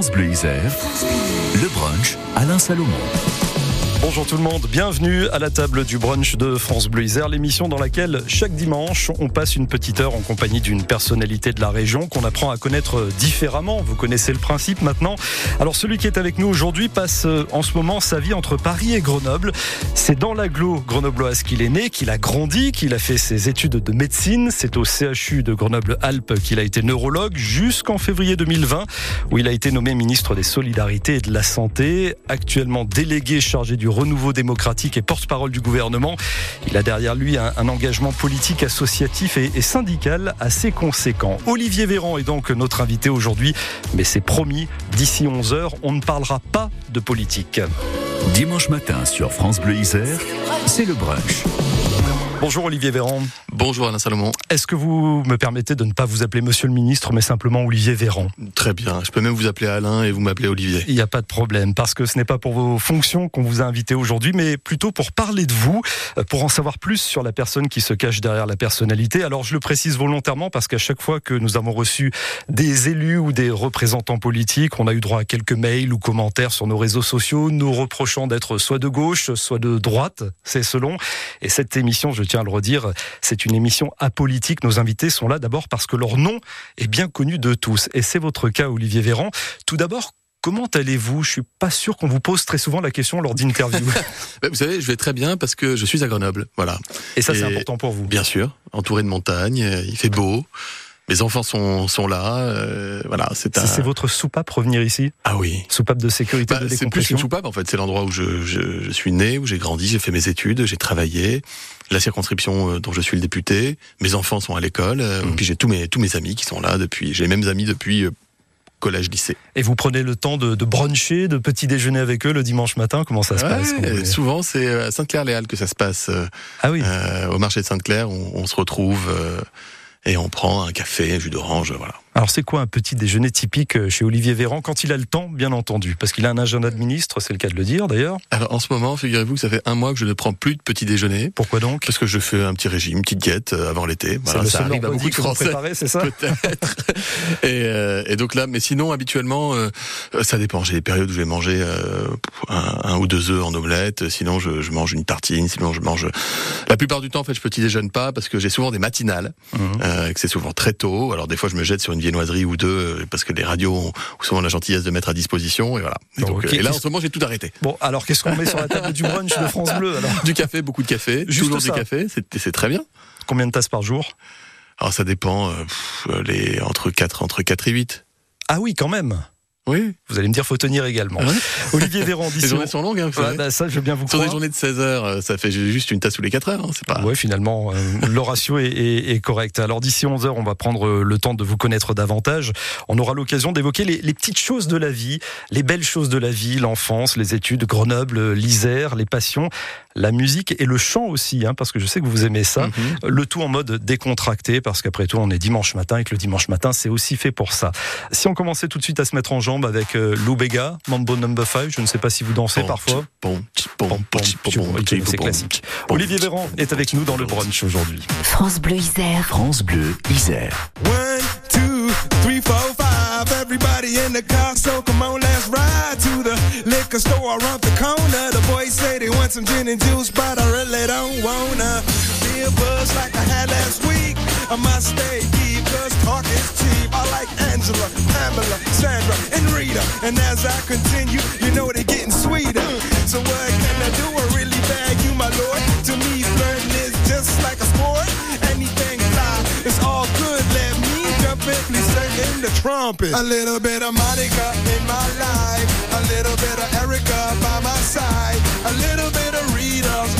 France Bleu le brunch Alain Salomon. Bonjour tout le monde, bienvenue à la table du brunch de France Bleu Isère, l'émission dans laquelle chaque dimanche on passe une petite heure en compagnie d'une personnalité de la région qu'on apprend à connaître différemment. Vous connaissez le principe maintenant. Alors celui qui est avec nous aujourd'hui passe euh, en ce moment sa vie entre Paris et Grenoble. C'est dans l'agglo grenobloise qu'il est né, qu'il a grandi, qu'il a fait ses études de médecine. C'est au CHU de Grenoble-Alpes qu'il a été neurologue jusqu'en février 2020 où il a été nommé ministre des Solidarités et de la Santé, actuellement délégué chargé du renouveau démocratique et porte-parole du gouvernement. Il a derrière lui un, engagement politique, associatif et, et, syndical assez conséquent. Olivier Véran est donc notre invité aujourd'hui, mais c'est promis, d'ici 11h, on ne parlera pas de politique. Dimanche matin sur France Bleu Isère, c'est le brunch. Bonjour Olivier Véran. Bonjour Alain Salomon. Est-ce que vous me permettez de ne pas vous appeler Monsieur le Ministre, mais simplement Olivier Véran? Très bien. Je peux même vous appeler Alain et vous m'appelez Olivier. Il n'y a pas de problème, parce que ce n'est pas pour vos fonctions qu'on vous a invité aujourd'hui, mais plutôt pour parler de vous, euh, pour en savoir plus sur la personne qui se cache derrière la personnalité. Alors je le précise volontairement parce qu'à chaque fois que nous avons reçu des élus ou des représentants politiques, on a eu droit à quelques mails ou commentaires sur nos réseaux sociaux, nous reprochant d'être soit de gauche, soit de droite, c'est selon. Et cette émission, je tiens à le redire, c'est une émission apolitique. Nos invités sont là d'abord parce que leur nom est bien connu de tous. Et c'est votre cas, Olivier Véran. Tout d'abord, Comment allez-vous? Je suis pas sûr qu'on vous pose très souvent la question lors d'interviews. vous savez, je vais très bien parce que je suis à Grenoble, voilà. Et ça, c'est important pour vous. Bien sûr, entouré de montagnes, il fait beau. Mes enfants sont, sont là, euh, voilà. C'est un... c'est votre soupape revenir ici? Ah oui. Soupape de sécurité, bah, de C'est plus une soupape en fait. C'est l'endroit où je, je, je, suis né, où j'ai grandi, j'ai fait mes études, j'ai travaillé. La circonscription dont je suis le député. Mes enfants sont à l'école. Mmh. Puis j'ai tous mes tous mes amis qui sont là depuis. J'ai les mêmes amis depuis collège, lycée. Et vous prenez le temps de, de, bruncher, de petit déjeuner avec eux le dimanche matin? Comment ça se ouais, passe Souvent, c'est à Sainte-Claire-les-Halles que ça se passe. Ah oui. Euh, au marché de Sainte-Claire, on, on, se retrouve euh, et on prend un café, un jus d'orange, voilà. Alors c'est quoi un petit déjeuner typique chez Olivier Véran quand il a le temps, bien entendu? Parce qu'il a un agenda de ministre, c'est le cas de le dire d'ailleurs. Alors en ce moment, figurez-vous que ça fait un mois que je ne prends plus de petit déjeuner. Pourquoi donc? Parce que je fais un petit régime, une petite diète avant l'été. Voilà, ça arrive à beaucoup de Français. c'est ça? Peut-être. et, euh, et, donc là, mais sinon habituellement, euh, ça dépend. J'ai des périodes où je vais manger euh, un, un, ou deux œufs en omelette. Sinon, je, je, mange une tartine. Sinon, je mange. La plupart du temps, en fait, je petit déjeune pas parce que j'ai souvent des matinales, mmh. que c'est souvent très tôt. Alors des fois, je me jette sur une viennoiserie ou deux parce que les radios ont souvent la gentillesse de mettre à disposition et voilà. Et, donc, okay. et là en ce moment j'ai tout arrêté. Bon alors qu'est-ce qu'on met sur la table du brunch de France Bleu alors? Du café, beaucoup de café, Juste toujours ça. du café, c'est très bien. Combien de tasses par jour? Alors ça dépend, euh, pff, les entre 4 entre 4 et 8. Ah oui quand même. Oui. Vous allez me dire, faut tenir également. Ouais. Olivier Véran, Les journées sont longues, hein, ouais, bah, ça, je veux bien vous Sur croire. des journées de 16 heures, ça fait juste une tasse tous les 4 heures. Hein, c'est pas. Ouais, finalement, euh, le ratio est, est, est, correct. Alors, d'ici 11 heures, on va prendre le temps de vous connaître davantage. On aura l'occasion d'évoquer les, les, petites choses de la vie, les belles choses de la vie, l'enfance, les études, Grenoble, l'Isère, les passions, la musique et le chant aussi, hein, parce que je sais que vous aimez ça. Mm -hmm. Le tout en mode décontracté, parce qu'après tout, on est dimanche matin et que le dimanche matin, c'est aussi fait pour ça. Si on commençait tout de suite à se mettre en jambe avec euh, Lou Bega, Mambo Number 5, je ne sais pas si vous dansez bon, parfois. Bon, bon, c'est classique. Olivier Véran est avec nous dans le brunch aujourd'hui. France Bleu Isère. France Bleu Isère. One, two, three, four, five. Everybody in the car, so come on, let's ride to the liquor store around the corner. The they some gin and juice, but I really don't wanna be a buzz like I had last week. I must stay deep, cause talk is cheap. I like Angela, Pamela, Sandra, and Rita. And as I continue, you know they're getting sweeter. So what can I do? I really bag you, my lord. To me, flirting is just like a sport. Anything fly, it's all good. Let me jump in, please in the trumpet. A little bit of Monica in my life. A little bit of Erica by my side. A little bit of Rita's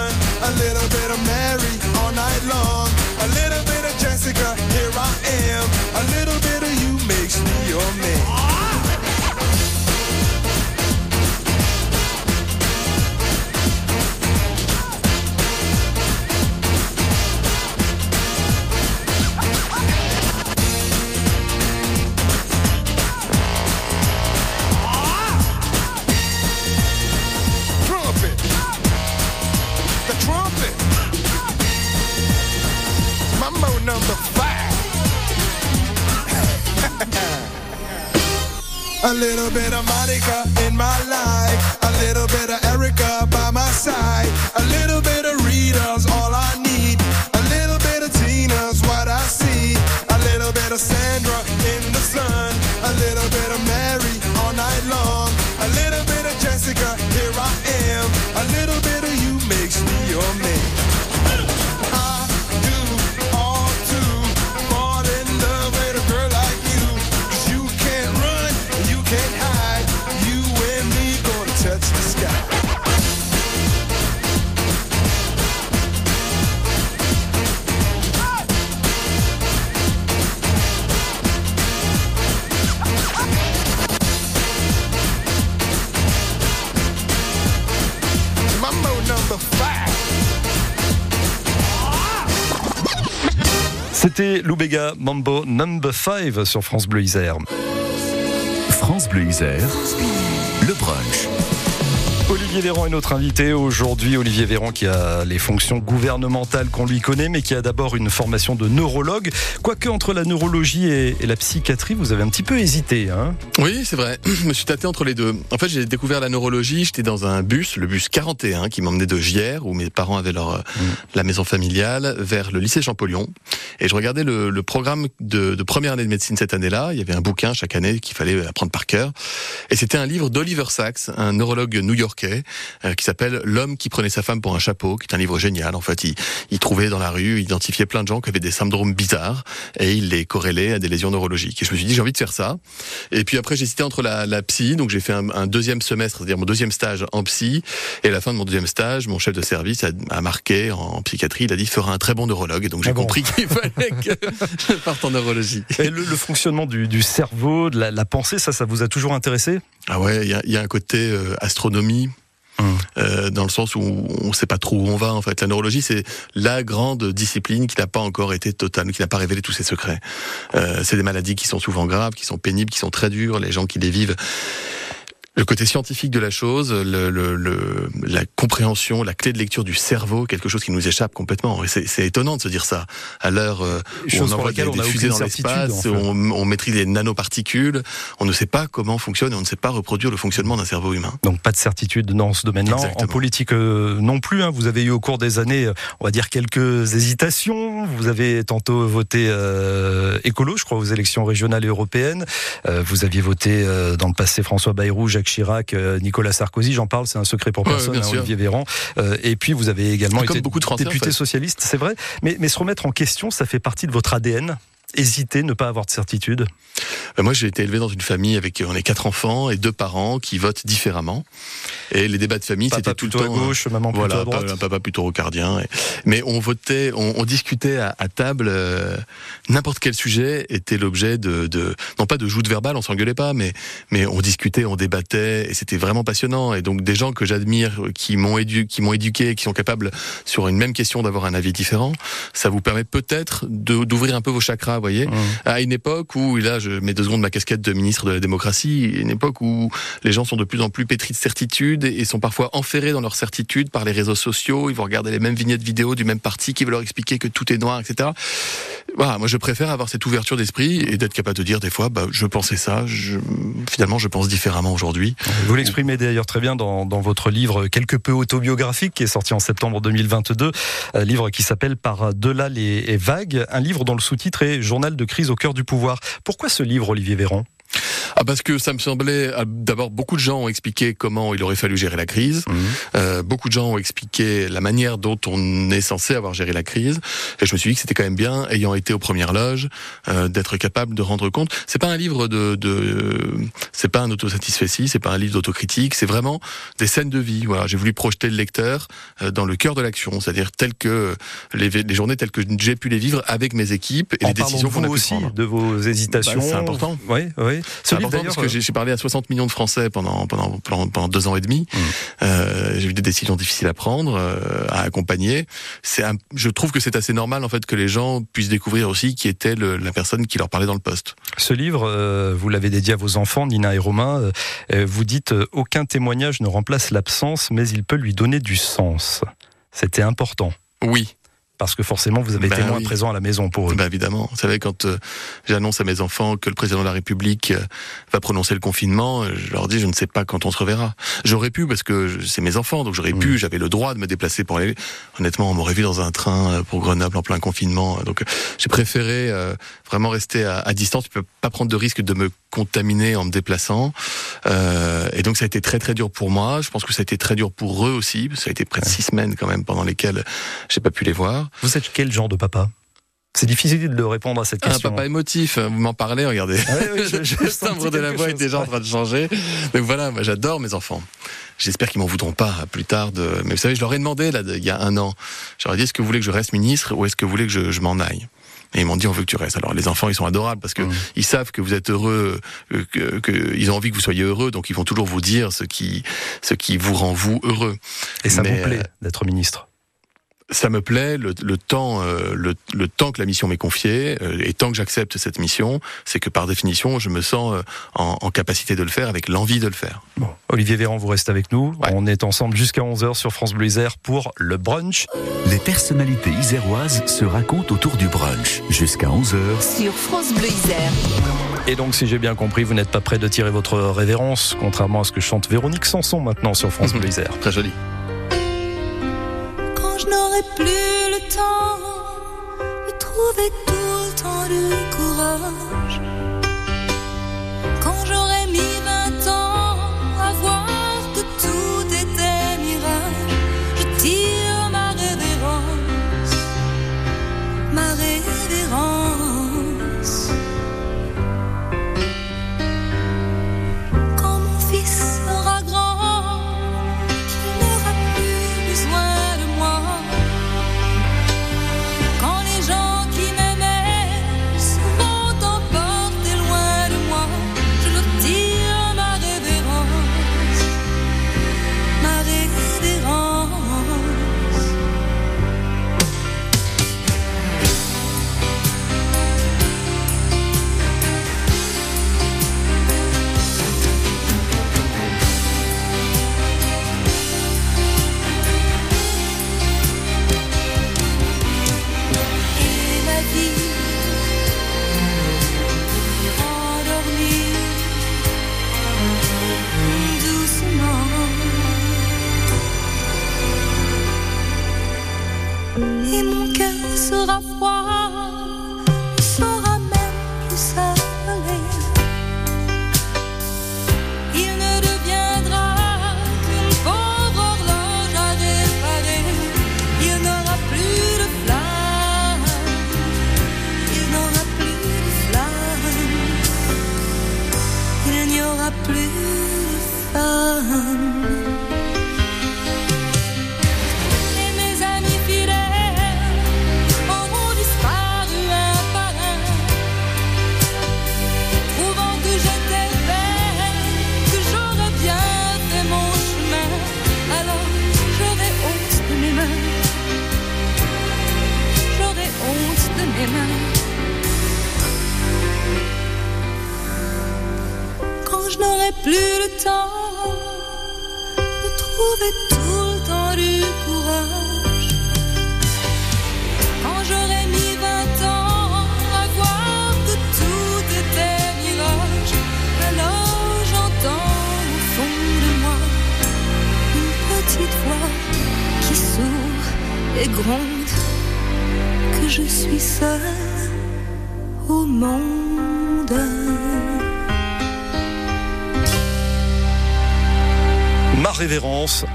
A little bit of Mary all night long. A little bit of Jessica, here I am. A little bit A little bit of Monica in my life. A little bit of Erica by my side. C'était Loubega Mambo Number 5 sur France Bleu Isère. France Bleu Isère, le brunch. Olivier Véran est notre invité aujourd'hui. Olivier Véran qui a les fonctions gouvernementales qu'on lui connaît, mais qui a d'abord une formation de neurologue. Quoique entre la neurologie et, la psychiatrie, vous avez un petit peu hésité. Hein? Oui, c'est vrai. Je me suis tâté entre les deux. En fait, j'ai découvert la neurologie. J'étais dans un bus, le bus 41, qui m'emmenait de Gières, où mes parents avaient leur euh, la maison familiale, vers le lycée Champollion. Et je regardais le, le programme de, de première année de médecine cette année-là. Il y avait un bouquin chaque année qu'il fallait apprendre par cœur. Et c'était un livre d'Oliver Sacks, un neurologue new-yorkais, euh, qui s'appelle L'homme qui prenait sa femme pour un chapeau, qui est un livre génial. En fait, il, il trouvait dans la rue, il identifiait plein de gens qui avaient des syndromes bizarres et il les corrélait à des lésions neurologiques. Et je me suis dit, j'ai envie de faire ça. Et puis après, j'ai hésité entre la, la psy, donc j'ai fait un, un deuxième semestre, c'est-à-dire mon deuxième stage en psy. Et à la fin de mon deuxième stage, mon chef de service a, a marqué en psychiatrie, il a dit, fera un très bon neurologue. Et donc j'ai Ah bon compris qu'il fallait que je parte en neurologie. et le, le fonctionnement du, du cerveau, de la, la pensée, ça, ça vous a toujours intéressé? Ah ouais, il y a, il y a un côté euh, astronomie. Euh, dans le sens où on ne sait pas trop où on va en fait. La neurologie c'est la grande discipline qui n'a pas encore été totale, qui n'a pas révélé tous ses secrets. Euh, c'est des maladies qui sont souvent graves, qui sont pénibles, qui sont très dures. Les gens qui les vivent le côté scientifique de la chose, le, le, le- la compréhension, la clé de lecture du cerveau, quelque chose qui nous échappe complètement. Et c'est étonnant de se dire ça à l'heure euh, où on envoie des, on des fusées dans l'espace, en fait. on, on maîtrise les nanoparticules, on ne sait pas comment fonctionne et on ne sait pas reproduire le fonctionnement d'un cerveau humain. Donc pas de certitude dans ce domaine-là. En politique euh, non plus. hein. Vous avez eu au cours des années, euh, on va dire quelques hésitations. Vous avez tantôt voté euh, écolo, je crois, aux élections régionales et européennes. Euh, vous aviez voté euh, dans le passé François Bayrou, Jacques Chirac, euh, Nicolas Sarkozy. J'en parle, c'est un secret pour Ouais, personne. bien hein. Olivier Véran. Euh, et puis vous avez également été beaucoup de député en fait. socialiste, c'est vrai. Mais, mais se remettre en question, ça fait partie de votre ADN. Hésiter, ne pas avoir de certitude. Ben, moi, j'ai été élevé dans une famille avec on est quatre enfants et deux parents qui votent différemment. Et les débats de famille, c'était tout le plutôt à temps. euh, gauche, maman plutôt Voilà, à droite. un papa plutôt rocardien. Et- Mais on votait, on, on discutait à, à table. euh, N'importe quel sujet était l'objet de, de, non pas de joute verbale, on s'engueulait pas, mais mais on discutait, on débattait, et c'était vraiment passionnant. Et donc des gens que j'admire, qui m'ont édu, qui m'ont éduqué, qui sont capables sur une même question d'avoir un avis différent, ça vous permet peut-être d'ouvrir un peu vos chakras, vous voyez. Mmh. À une époque où, et là je mets deux secondes ma casquette de ministre de la démocratie, une époque où les gens sont de plus en plus pétris de certitudes et sont parfois enferrés dans leurs certitudes par les réseaux sociaux, ils vont regarder les mêmes vignettes vidéo du même parti qui veut leur expliquer que tout est noir, etc. voilà, moi je préfère avoir cette ouverture d'esprit et d'être capable de dire des fois, bah, je pensais ça, finalement je pense différemment aujourd'hui. Vous l'exprimez d'ailleurs très bien dans, dans, votre livre quelque peu autobiographique qui est sorti en septembre 2022, un livre qui s'appelle Par delà les vagues, un livre dont le sous-titre est Journal de crise au cœur du pouvoir. Pourquoi ce livre, Olivier Véran? Ah parce que ça me semblait ah, d'abord beaucoup de gens ont expliqué comment il aurait fallu gérer la crise. Mmh. Euh, beaucoup de gens ont expliqué la manière dont on est censé avoir géré la crise. Et je me suis dit que c'était quand même bien, ayant été aux premières loges, euh, d'être capable de rendre compte. C'est pas un livre de, de c'est pas un autosatisfait c'est pas un livre d'autocritique. C'est vraiment des scènes de vie. Voilà, j'ai voulu projeter le lecteur euh, dans le cœur de l'action, c'est-à-dire tel que les, les, journées telles que j'ai pu les vivre avec mes équipes et en les décisions qu'on a pu aussi prendre. de vos hésitations. Bah, c'est important. Oui, oui. C'est important parce que j'ai parlé à 60 millions de Français pendant pendant pendant, pendant deux ans et demi. Mmh. Euh, j'ai eu des décisions difficiles à prendre, euh, à accompagner. C'est, je trouve que c'est assez normal en fait que les gens puissent découvrir aussi qui était le, la personne qui leur parlait dans le poste. Ce livre, euh, vous l'avez dédié à vos enfants, Nina et Romain. Vous dites aucun témoignage ne remplace l'absence, mais il peut lui donner du sens. C'était important. Oui, parce que forcément vous avez été moins présent à la maison pour eux. Bah évidemment, vous savez quand euh, j'annonce à mes enfants que le président de la République euh, va prononcer le confinement, euh, je leur dis je ne sais pas quand on se reverra. J'aurais pu parce que c'est mes enfants, donc j'aurais pu, j'avais le droit de me déplacer pour aller. Honnêtement, on m'aurait vu dans un train pour Grenoble en plein confinement, donc j'ai préféré vraiment rester à, à distance. Je peux pas prendre de risque de me contaminer en me déplaçant, euh, et donc ça a été très très dur pour moi. Je pense que ça a été très dur pour eux aussi, ça a été près de six semaines quand même pendant lesquelles j'ai pas pu les voir. Vous êtes quel genre de papa? C'est difficile de répondre à cette question. Un papa émotif, vous m'en parlez, regardez. Ah oui, je, je le timbre de la voix est déjà en train de changer. Donc voilà, moi j'adore mes enfants. J'espère qu'ils m'en voudront pas plus tard. De... Mais vous savez, je leur ai demandé là, il y a un an. J'aurais dit est-ce que vous voulez que je reste ministre ou est-ce que vous voulez que je, je m'en aille? Et ils m'ont dit on veut que tu restes. Alors les enfants ils sont adorables parce que mmh. ils savent que vous êtes heureux, que, que, ils ont envie que vous soyez heureux, donc ils vont toujours vous dire ce qui ce qui vous rend vous heureux. Et ça Mais, vous plaît d'être ministre? Ça me plaît le, le temps euh, le, le, temps que la mission m'est confiée euh, et tant que j'accepte cette mission c'est que par définition je me sens euh, en, en, capacité de le faire avec l'envie de le faire bon. Olivier Véran vous reste avec nous ouais. on est ensemble jusqu'à 11h sur France Bleu Isère pour le brunch les personnalités iséroises se racontent autour du brunch jusqu'à 11h sur France Bleu Isère et donc, si j'ai bien compris, vous n'êtes pas prêt de tirer votre révérence, contrairement à ce que chante Véronique Sanson maintenant sur France Bleu Isère. Très joli je n'aurai plus le temps de trouver tout le temps de courage. Quand j'aurai mis 20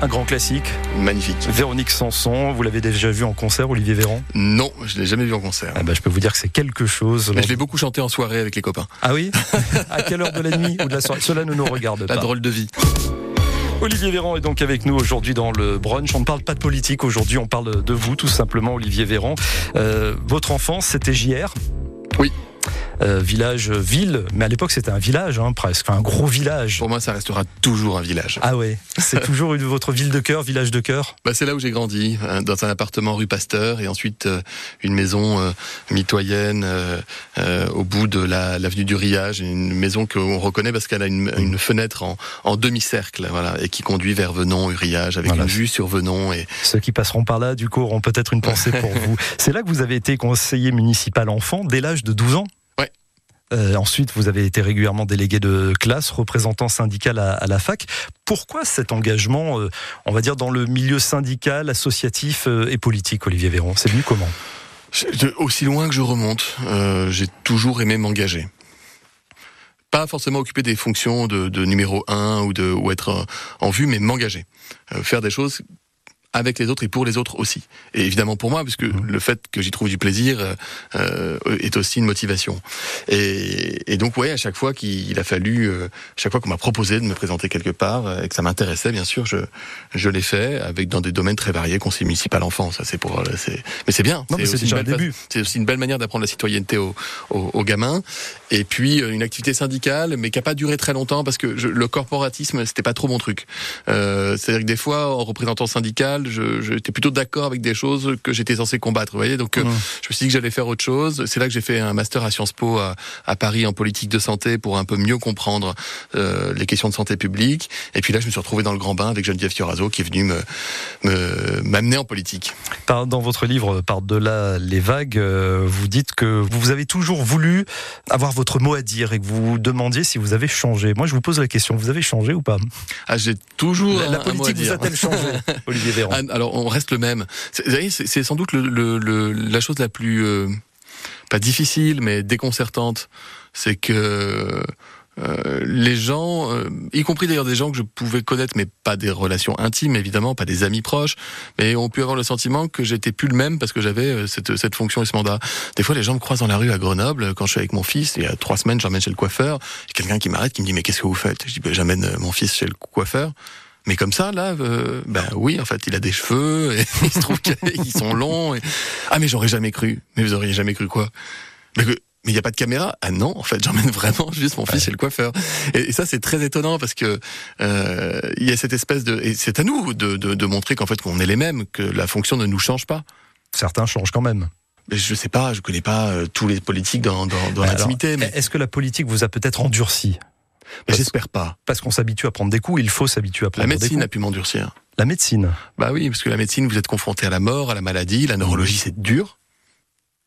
un grand classique. Magnifique. Véronique Sanson, vous l'avez déjà vu en concert, Olivier Véran? Non, je l'ai jamais vu en concert. ah bah, Je peux vous dire que c'est quelque chose. Mais je l'ai beaucoup chanté en soirée avec les copains. Ah oui? À quelle heure de la nuit ou de la soirée? Cela ne nous regarde La pas. drôle de vie. Olivier Véran est donc avec nous aujourd'hui dans le brunch. On ne parle pas de politique aujourd'hui, on parle de vous tout simplement, Olivier Véran. Euh, votre enfance, c'était JR Oui. Euh, village, ville, mais à l'époque c'était un village hein, presque, un gros village. Pour moi, ça restera toujours un village. Ah ouais, c'est toujours une, votre ville de cœur, village de cœur? Bah, c'est là où j'ai grandi, hein, dans un appartement rue Pasteur, et ensuite euh, une maison euh, mitoyenne euh, euh, au bout de la- l'avenue du Riage, une maison qu'on reconnaît parce qu'elle a une, une fenêtre en, en demi-cercle, voilà, et qui conduit vers Venon, Uriage, avec Voilà. une vue sur Venon. Et Ceux qui passeront par là, du coup, auront peut-être une pensée pour vous. C'est là que vous avez été conseiller municipal enfant dès l'âge de 12 ans? Euh, ensuite, vous avez été régulièrement délégué de classe, représentant syndical à, la fac. Pourquoi cet engagement, euh, on va dire, dans le milieu syndical, associatif euh, et politique, Olivier Véron C'est venu comment? Aussi loin que je remonte, j'ai toujours aimé m'engager. Pas forcément occuper des fonctions de, numéro un ou, de, ou être en vue, mais m'engager. Faire des choses avec les autres et pour les autres aussi. Et évidemment pour moi, puisque le fait que j'y trouve du plaisir euh, euh, est aussi une motivation. Et, et donc ouais, à chaque fois qu'il a fallu, euh, chaque fois qu'on m'a proposé de me présenter quelque part euh, et que ça m'intéressait, bien sûr, je je l'ai fait avec dans des domaines très variés, conseil municipal enfant, ça c'est pour, euh, c'est, mais c'est bien. C'est aussi aussi une belle manière d'apprendre la citoyenneté aux, aux, aux gamins. Et puis une activité syndicale, mais qui a pas duré très longtemps parce que je, le corporatisme, c'était pas trop mon truc. Euh, C'est-à-dire que des fois, en représentant syndical, j'étais plutôt d'accord avec des choses que j'étais censé combattre. Vous voyez, donc euh, Mmh. je me suis dit que j'allais faire autre chose. C'est là que j'ai fait un master à Sciences Po à, à Paris en politique de santé pour un peu mieux comprendre euh, les questions de santé publique. Et puis là, je me suis retrouvé dans le grand bain avec Geneviève Fioraso qui est venue me me- m'amener en politique. Dans votre livre Par-delà les vagues, euh, vous dites que vous avez toujours voulu avoir votre mot à dire et que vous vous demandiez si vous avez changé. Moi, je vous pose la question, vous avez changé ou pas? Ah, j'ai toujours La, la un mot à politique vous a-t-elle changé, Olivier Véran Ah, alors on reste le même. Vous voyez, c'est sans doute le, le- le- la chose la plus euh, pas difficile mais déconcertante, c'est que euh, les gens, euh, y compris d'ailleurs des gens que je pouvais connaître, mais pas des relations intimes évidemment, pas des amis proches, mais ont pu avoir le sentiment que j'étais plus le même parce que j'avais euh, cette, cette fonction et ce mandat. Des fois, les gens me croisent dans la rue à Grenoble quand je suis avec mon fils. Il y a trois semaines, j'emmène chez le coiffeur. Il y a quelqu'un qui m'arrête, qui me dit mais qu'est-ce que vous faites? Je dis ben, j'amène euh, mon fils chez le coiffeur. Mais comme ça, là, euh, ben oui, en fait, il a des cheveux, et il se trouve qu'ils sont longs. Et... Ah, mais j'aurais jamais cru. Mais vous auriez jamais cru quoi? Mais que- mais il n'y a pas de caméra? Ah non, en fait, j'emmène vraiment juste mon fils chez le coiffeur. Et, et ça, c'est très étonnant parce que euh, il y a cette espèce de... Et c'est à nous de, de, de montrer qu'en fait, qu'on est les mêmes, que la fonction ne nous change pas. Certains changent quand même. Mais je sais pas, je connais pas euh, tous les politiques dans, dans, dans l'intimité, mais, Est-ce que la politique vous a peut-être endurci? J'espère pas. Parce qu'on s'habitue à prendre des coups, il faut s'habituer à La prendre des médecine a coups. pu m'endurcir. La médecine. Bah oui, parce que la médecine, vous êtes confronté à la mort, à la maladie, la neurologie, c'est dur.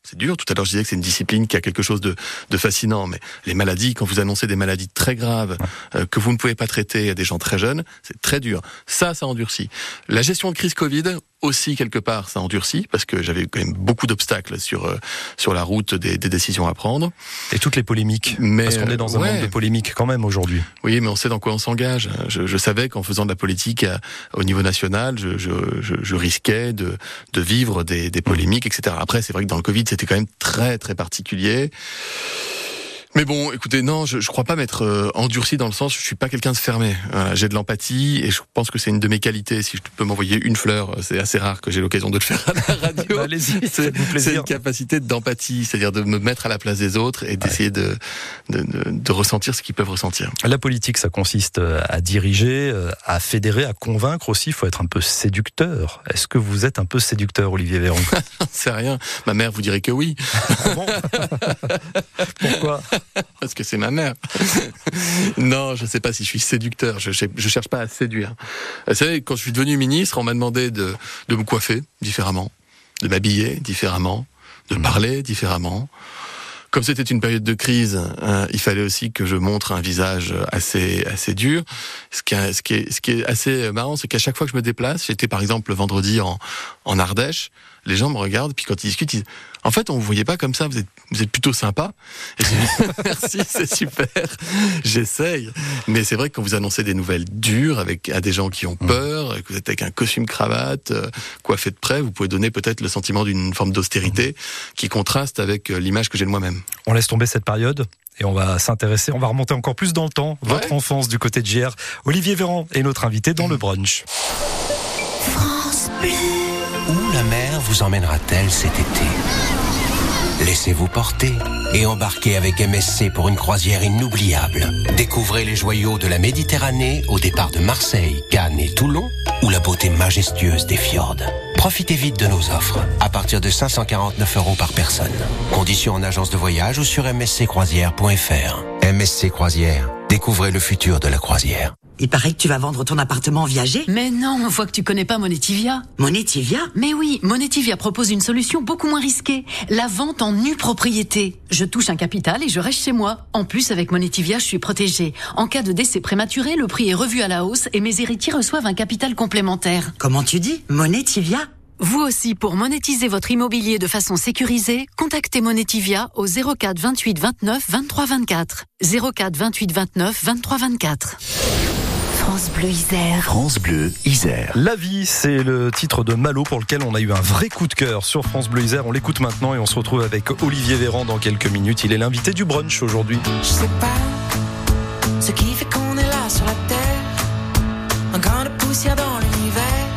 C'est dur. Tout à l'heure, je disais que c'est une discipline qui a quelque chose de, de fascinant, mais les maladies, quand vous annoncez des maladies très graves euh, que vous ne pouvez pas traiter à des gens très jeunes, c'est très dur. Ça, ça endurcit. La gestion de crise Covid aussi quelque part, ça endurcit parce que j'avais quand même beaucoup d'obstacles sur euh, sur la route des, des décisions à prendre. Et toutes les polémiques. Mais Parce qu'on est dans un ouais. monde de polémiques quand même aujourd'hui. Oui, mais on sait dans quoi on s'engage. Je, je savais qu'en faisant de la politique à- au niveau national, je, je, je, je risquais de, de vivre des, des polémiques, etc. Après, c'est vrai que dans le Covid, c'était quand même très très particulier. Mais bon, écoutez, non, je, je crois pas m'être euh, endurci dans le sens, je suis pas quelqu'un de fermé. Voilà, j'ai de l'empathie et je pense que c'est une de mes qualités. Si je peux m'envoyer une fleur, c'est assez rare que j'ai l'occasion de le faire à la radio. Bah, Allez-y, C'est une capacité d'empathie, c'est-à-dire de me mettre à la place des autres et d'essayer de, de, de, de ressentir ce qu'ils peuvent ressentir. La politique, ça consiste euh, à diriger, euh, à fédérer, à convaincre aussi. Il faut être un peu séducteur. Est-ce que vous êtes un peu séducteur, Olivier Véran? C'est rien. Ma mère vous dirait que oui, Ah Pourquoi? parce que c'est ma mère. non, je sais pas si je suis séducteur. Je, je cherche pas à séduire. Vous savez, quand je suis devenu ministre, on m'a demandé de, de me coiffer différemment, de m'habiller différemment, de parler différemment. Comme c'était une période de crise, euh, il fallait aussi que je montre un visage assez assez dur. Ce qui, est, ce qui est, ce qui est assez marrant, c'est qu'à chaque fois que je me déplace, j'étais par exemple le vendredi en, en Ardèche, les gens me regardent, puis quand ils discutent, ils disent, en fait, on vous voyait pas comme ça, vous êtes, vous êtes plutôt sympa. Et je dis, merci, c'est super, j'essaye. Mais c'est vrai que quand vous annoncez des nouvelles dures avec à des gens qui ont peur, que vous êtes avec un costume cravate, euh, coiffé de près, vous pouvez donner peut-être le sentiment d'une forme d'austérité qui contraste avec euh, l'image que j'ai de moi-même. On laisse tomber cette période et on va s'intéresser, on va remonter encore plus dans le temps, votre enfance du côté de JR. Olivier Véran est notre invité dans le brunch. Où la mer vous emmènera-t-elle cet été? Laissez-vous porter et embarquez avec MSC pour une croisière inoubliable. Découvrez les joyaux de la Méditerranée au départ de Marseille, Cannes et Toulon ou la beauté majestueuse des fjords. Profitez vite de nos offres à partir de 549 euros par personne. Conditions en agence de voyage ou sur msccroisière.fr. MSC Croisière, découvrez le futur de la croisière. Il paraît que tu vas vendre ton appartement en viager. Mais non, on voit que tu connais pas Monetivia. Monetivia Mais oui, Monetivia propose une solution beaucoup moins risquée. La vente en nue propriété. Je touche un capital et je reste chez moi. En plus, avec Monetivia, je suis protégée. En cas de décès prématuré, le prix est revu à la hausse et mes héritiers reçoivent un capital complémentaire. Comment tu dis Monetivia Vous aussi, pour monétiser votre immobilier de façon sécurisée, contactez Monetivia au 04 28 29 23 24. 04 28 29 23 24. France Bleu Isère. France Bleu, Isère. La vie, c'est le titre de Malo pour lequel on a eu un vrai coup de cœur sur France Bleu Isère. On l'écoute maintenant et on se retrouve avec Olivier Véran dans quelques minutes. Il est l'invité du brunch aujourd'hui. Je sais pas ce qui fait qu'on est là sur la terre. Un grain de poussière dans l'univers.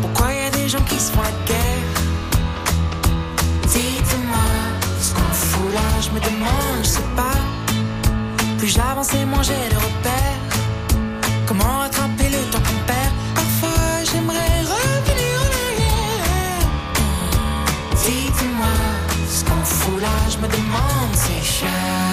Pourquoi y a des gens qui se font la guerre? Dites-moi ce qu'on fout là, je me demande, je sais pas. Plus j'avance et moins j'ai de repères. Comment rattraper le temps qu'on perd? Parfois j'aimerais revenir en arrière. Dites-moi ce qu'on fout là, je me demande, c'est chacun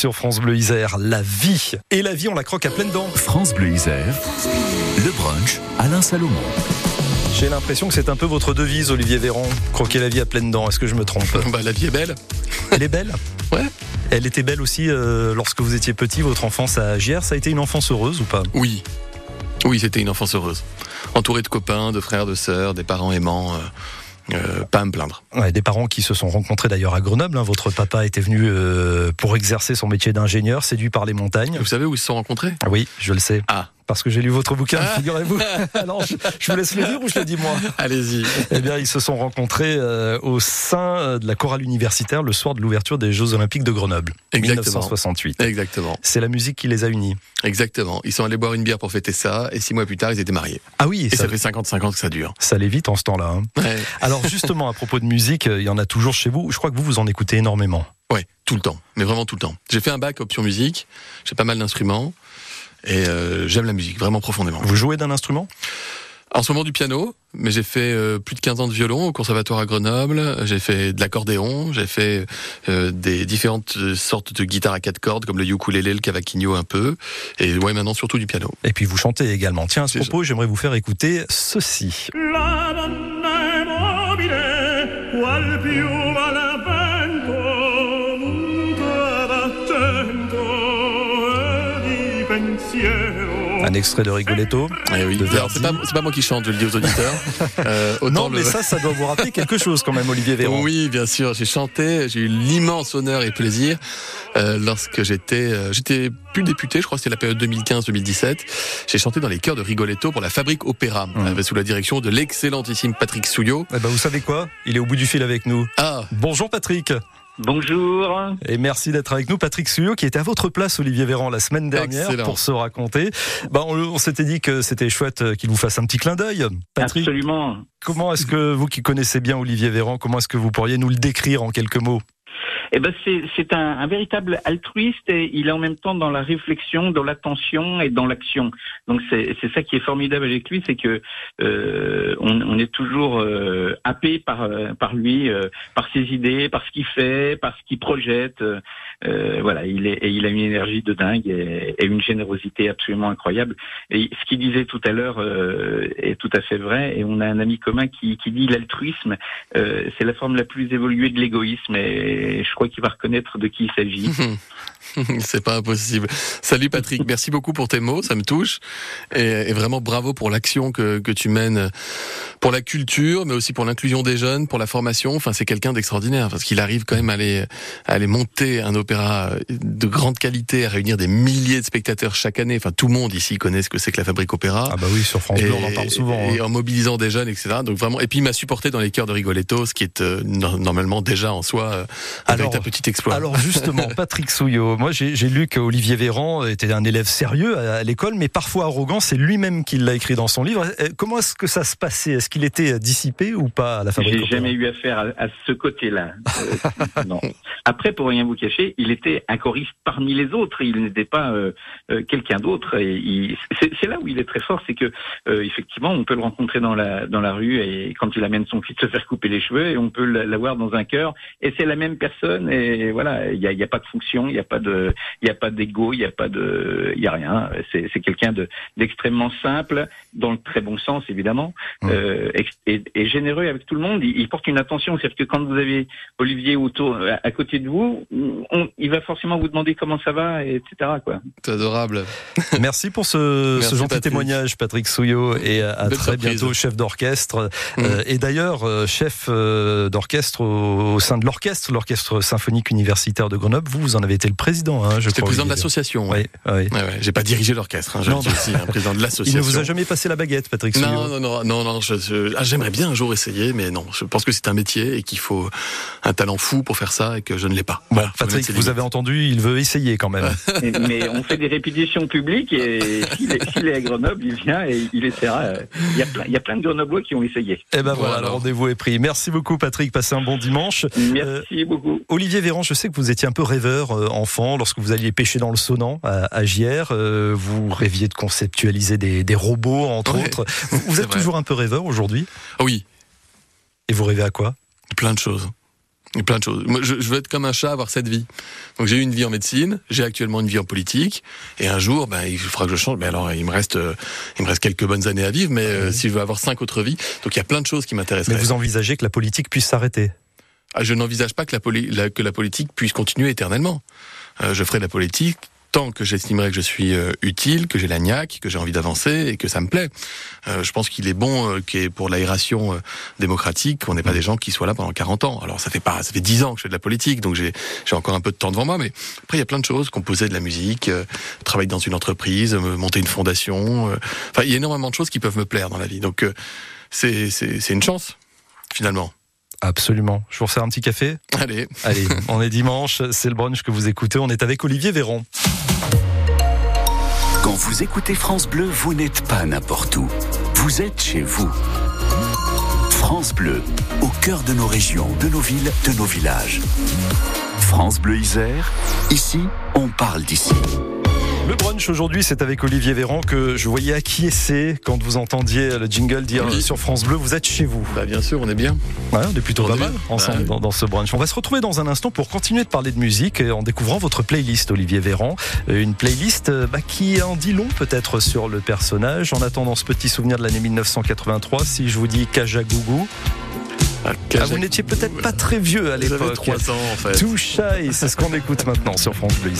sur France Bleu Isère. La vie. Et la vie, on la croque à pleines dents. France Bleu Isère, le brunch Alain Salomon. J'ai l'impression que c'est un peu votre devise, Olivier Véran. Croquer la vie à pleines dents. Est-ce que je me trompe? Bah, la vie est belle. Elle est belle? Ouais. Elle était belle aussi euh, lorsque vous étiez petit, votre enfance à Giers. Ça a été une enfance heureuse ou pas? Oui. Oui, c'était une enfance heureuse. Entouré de copains, de frères, de sœurs, des parents aimants. euh, euh, pas à me plaindre. Ouais, Des parents qui se sont rencontrés d'ailleurs à Grenoble. hein. Votre papa était venu euh, pour exercer son métier d'ingénieur, séduit par les montagnes. Vous savez où ils se sont rencontrés? Ah Oui, je le sais. Ah. Parce que j'ai lu votre bouquin, Ah. figurez-vous. Alors, je, je vous laisse le dire ou je le dis moi Allez-y. Eh bien, ils se sont rencontrés euh, au sein euh, de la chorale universitaire le soir de l'ouverture des Jeux Olympiques de Grenoble, Exactement. 1968. Exactement. C'est la musique qui les a unis. Exactement. Ils sont allés boire une bière pour fêter ça, et six mois plus tard, ils étaient mariés. Ah oui, Et ça, ça fait 55 ans que ça dure. ça allait vite en ce temps-là. hein. Ouais. Alors justement, à propos de musique, euh, il y en a toujours chez vous. Je crois que vous, vous en écoutez énormément. Ouais, tout le temps. Mais vraiment tout le temps. J'ai fait un bac option musique. J'ai pas mal d'instruments. Et euh, j'aime la musique, vraiment profondément. Vous jouez d'un instrument? En ce moment du piano, mais j'ai fait euh, plus de 15 ans de violon au conservatoire à Grenoble. J'ai fait de l'accordéon, j'ai fait euh, des différentes sortes de guitares à quatre cordes comme le ukulélé, le cavaquinho un peu. Et ouais, maintenant surtout du piano. Et puis vous chantez également. Tiens, à ce propos, j'aimerais vous faire écouter ceci. La Un extrait de Rigoletto. Eh oui. C'est pas, moi qui chante, je le dis aux auditeurs. Euh, Non, le- mais ça, ça doit vous rappeler quelque chose quand même, Olivier Véran. Oui, bien sûr. J'ai chanté. J'ai eu l'immense honneur et plaisir euh, lorsque j'étais, euh, j'étais plus député. Je crois que c'était la période 2015-2017. J'ai chanté dans les chœurs de Rigoletto pour la Fabrique Opéra, euh, sous la direction de l'excellentissime Patrick Souillot. Eh ben, vous savez quoi? Il est au bout du fil avec nous. Ah, Bonjour Patrick. Bonjour. Et merci d'être avec nous, Patrick Suyot, qui était à votre place, Olivier Véran, la semaine dernière, Excellent. pour se raconter. On, on s'était dit que c'était chouette euh, qu'il vous fasse un petit clin d'œil. Patrick, Absolument. comment est-ce que vous qui connaissez bien Olivier Véran, comment est-ce que vous pourriez nous le décrire en quelques mots? Eh ben c'est un, un véritable altruiste et il est en même temps dans la réflexion, dans l'attention et dans l'action. Donc c'est ça qui est formidable avec lui, c'est que euh, on, on est toujours euh, happé par euh, par lui, euh, par ses idées, par ce qu'il fait, par ce qu'il projette. Euh, voilà, il est et il a une énergie de dingue et, et une générosité absolument incroyable. Et ce qu'il disait tout à l'heure euh, est tout à fait vrai. Et on a un ami commun qui, qui dit l'altruisme, euh, c'est la forme la plus évoluée de l'égoïsme. Et je crois qu'il va reconnaître de qui il s'agit. c'est pas impossible. Salut Patrick, merci beaucoup pour tes mots, ça me touche. Et, et vraiment bravo pour l'action que, que tu mènes pour la culture, mais aussi pour l'inclusion des jeunes, pour la formation. Enfin, c'est quelqu'un d'extraordinaire parce qu'il arrive quand même à aller, à aller monter un opéra de grande qualité, à réunir des milliers de spectateurs chaque année. Enfin, tout le monde ici connaît ce que c'est que la Fabrique Opéra. Ah bah oui, sur France Bleu, on en parle souvent. hein. Et en mobilisant des jeunes, etc. Donc vraiment, et puis il m'a supporté dans les chœurs de Rigoletto, ce qui est euh, no- normalement déjà en soi euh, un Alors- véritable petit exploit. Alors justement, Patrick Souillot, moi j'ai lu qu'Olivier Véran était un élève sérieux à, à l'école, mais parfois arrogant, c'est lui-même qui l'a écrit dans son livre. Euh, Comment est-ce que ça se passait? Est-ce qu'il était dissipé ou pas à la fabrique J'ai jamais eu affaire à, à ce côté-là. Euh, non. Après, pour rien vous cacher, il était un choriste parmi les autres. Il n'était pas euh, quelqu'un d'autre. C'est là où il est très fort, c'est que euh, effectivement, on peut le rencontrer dans la dans la rue et quand il amène son fils se faire couper les cheveux, et on peut l'avoir dans un cœur. Et c'est la même personne. Et voilà, il y a, pas de fonction, il y a pas de il y a pas d'ego, il y a pas de il y a rien. C'est c'est quelqu'un de d'extrêmement simple dans le très bon sens évidemment euh, ex- et, et généreux avec tout le monde. Il, il porte une attention, c'est-à-dire que quand vous avez Olivier autour à, à côté de vous, on- il va forcément vous demander comment ça va, et etc. Quoi. C'est adorable. Merci pour ce, Merci, ce gentil Patrick. témoignage, Patrick Souillot, et à, très surprise. bientôt, chef d'orchestre. Mm. Euh, et d'ailleurs, euh, chef euh, d'orchestre au, au sein de l'orchestre, l'orchestre symphonique universitaire de Grenoble. Vous, vous en avez été le président, hein, je J'étais crois. président de l'association. Ouais. Oui, oui. Ouais, ouais. J'ai pas dirigé l'orchestre, hein, je Non, le aussi, hein, président de Il l'association. ne vous a jamais passé la baguette, Patrick Non, non, non, non, non. je- je- ah, J'aimerais bien un jour essayer, mais non. Je pense que c'est un métier et qu'il faut un talent fou pour faire ça et que je ne l'ai pas. Bon, Voilà, faut Patrick, vous avez entendu, il veut essayer quand même. Mais on fait des répétitions publiques et s'il est, à Grenoble, il vient et il essaiera. euh, Il y a plein, il y a plein de Grenoblois qui ont essayé. Eh ben voilà, Voilà. le rendez-vous est pris. Merci beaucoup, Patrick. Passez un bon dimanche. Merci beaucoup. Olivier Véran, je sais que vous étiez un peu rêveur euh, enfant lorsque vous alliez pêcher dans le Sonant à, à Giers. Euh, vous rêviez de conceptualiser des, des robots, entre Ouais, autres. Vous, êtes vrai. toujours un peu rêveur aujourd'hui Ah oui, Et vous rêvez à quoi? Plein de choses. Plein de choses. Moi, je, je veux être comme un chat, avoir cette vie. Donc j'ai eu une vie en médecine, j'ai actuellement une vie en politique, et un jour, ben, il faudra que je change. Mais alors, il me reste, euh, il me reste quelques bonnes années à vivre, mais euh, si je veux avoir cinq autres vies, donc il y a plein de choses qui m'intéressent. Mais vous envisagez que la politique puisse s'arrêter? Ah, je n'envisage pas que la, poli- la- que la politique puisse continuer éternellement. Euh, je ferai de la politique tant que j'estimerai que je suis euh, utile, que j'ai la que j'ai envie d'avancer et que ça me plaît. Euh, je pense qu'il est bon euh, pour l'aération euh, démocratique, qu'on n'ait pas des gens qui soient là pendant 40 ans. Alors ça fait pas, ça fait 10 ans que je fais de la politique, donc j'ai encore un peu de temps devant moi. Mais après, il y a plein de choses, composer de la musique, euh, travailler dans une entreprise, monter une fondation. Enfin, il y a énormément de choses qui peuvent me plaire dans la vie. Donc c'est une chance finalement. Absolument. Je vous resserre un petit café Allez. Allez, on est dimanche, c'est le brunch que vous écoutez. On est avec Olivier Véran. Quand vous écoutez France Bleu, vous n'êtes pas n'importe où. Vous êtes chez vous. France Bleu, au cœur de nos régions, de nos villes, de nos villages. France Bleu Isère, ici, on parle d'ici. Le brunch aujourd'hui, c'est avec Olivier Véran que je voyais acquiescer quand vous entendiez le jingle dire Oui. sur France Bleu, vous êtes chez vous. Bah bien sûr, on est bien. Ouais, on est plutôt pas est mal bien. ensemble Bah oui. dans, dans ce brunch. On va se retrouver dans un instant pour continuer de parler de musique et en découvrant votre playlist, Olivier Véran. Euh, Une playlist euh, bah, qui en dit long peut-être sur le personnage. En attendant ce petit souvenir de l'année 1983, si je vous dis Kajagougou, Ah, ah, vous n'étiez peut-être pas très vieux à J'avais l'époque. 3 ans en fait. Too Shy, c'est ce qu'on écoute maintenant sur France Bleu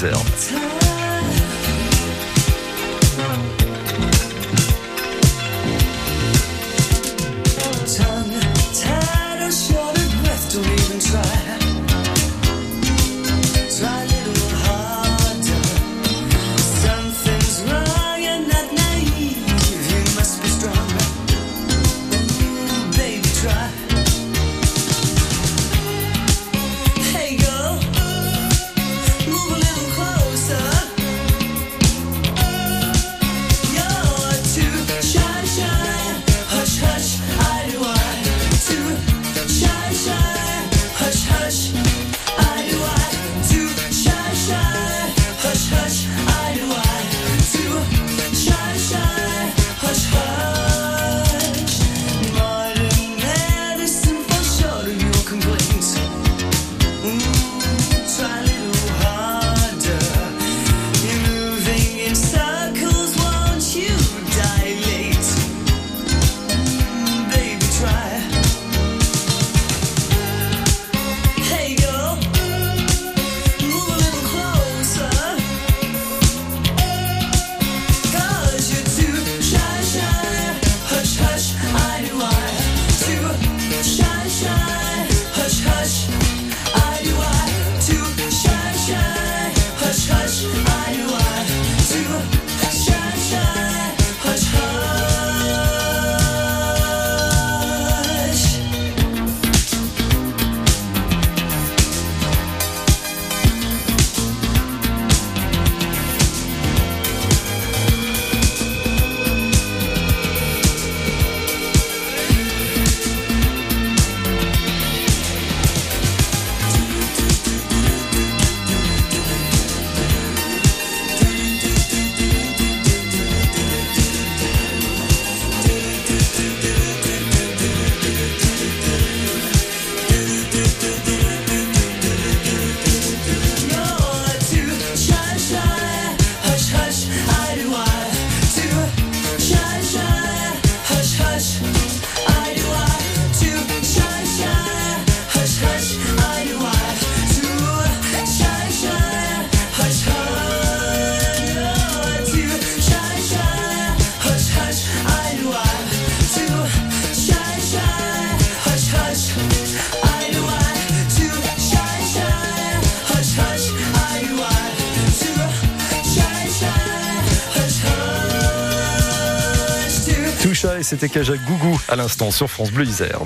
C'était Kajagougou à l'instant sur France Bleu Isère.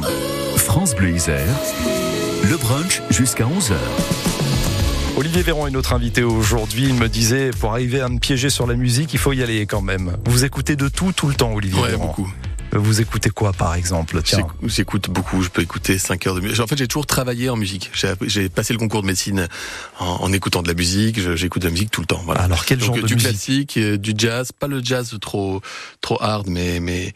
France Bleu Isère, le brunch jusqu'à 11h. Olivier Véran est notre invité aujourd'hui. Il me disait, pour arriver à me piéger sur la musique, il faut y aller quand même. Vous écoutez de tout, tout le temps, Olivier Ouais, Véran. beaucoup. Vous écoutez quoi par exemple. J'écoute- beaucoup, je peux écouter 5 heures de musique. En fait, j'ai toujours travaillé en musique. J'ai passé le concours de médecine en, en écoutant de la musique. J'écoute de la musique tout le temps. Voilà. Alors quel Donc, genre euh, de du musique classique, euh, du jazz, pas le jazz trop trop hard, mais mais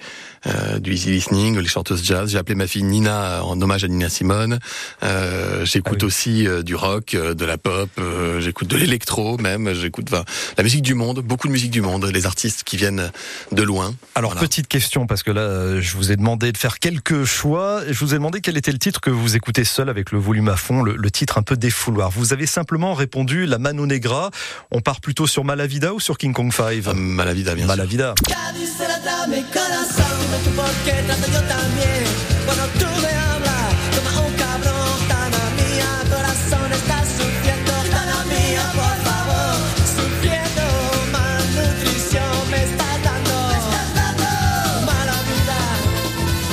euh, du easy listening, les chanteuses jazz. J'ai appelé ma fille Nina en hommage à Nina Simone. Euh, j'écoute Ah aussi euh, du rock, euh, de la pop. euh, j'écoute de l'électro même. J'écoute enfin, la musique du monde, beaucoup de musique du monde, les artistes qui viennent de loin. Alors Voilà. petite question parce que là euh, je vous ai demandé de faire quelques choix et je vous ai demandé quel était le titre que vous écoutez seul avec le volume à fond, le, le titre un peu défouloir. Vous avez simplement répondu la Mano Negra. On part plutôt sur Malavida ou sur King Kong 5 Euh, Malavida, bien sûr. Malavida.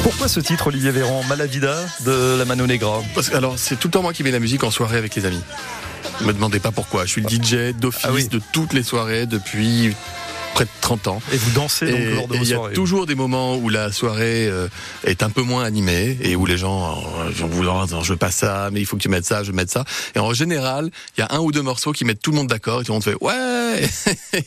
Pourquoi ce titre Olivier Véran Malavida de la Mano Negra Parce que, alors, c'est tout le temps moi qui mets la musique en soirée avec les amis. Me demandez pas pourquoi. Je suis le DJ d'office Ah oui. de toutes les soirées depuis près de 30 ans. Et vous dansez donc Et lors de vos il y a toujours des moments où la soirée euh, est un peu moins animée et où les gens euh, vont vouloir dire, je veux pas ça, mais il faut que tu mettes ça, je veux mettre ça. Et en général, il y a un ou deux morceaux qui mettent tout le monde d'accord et tout le monde fait ouais.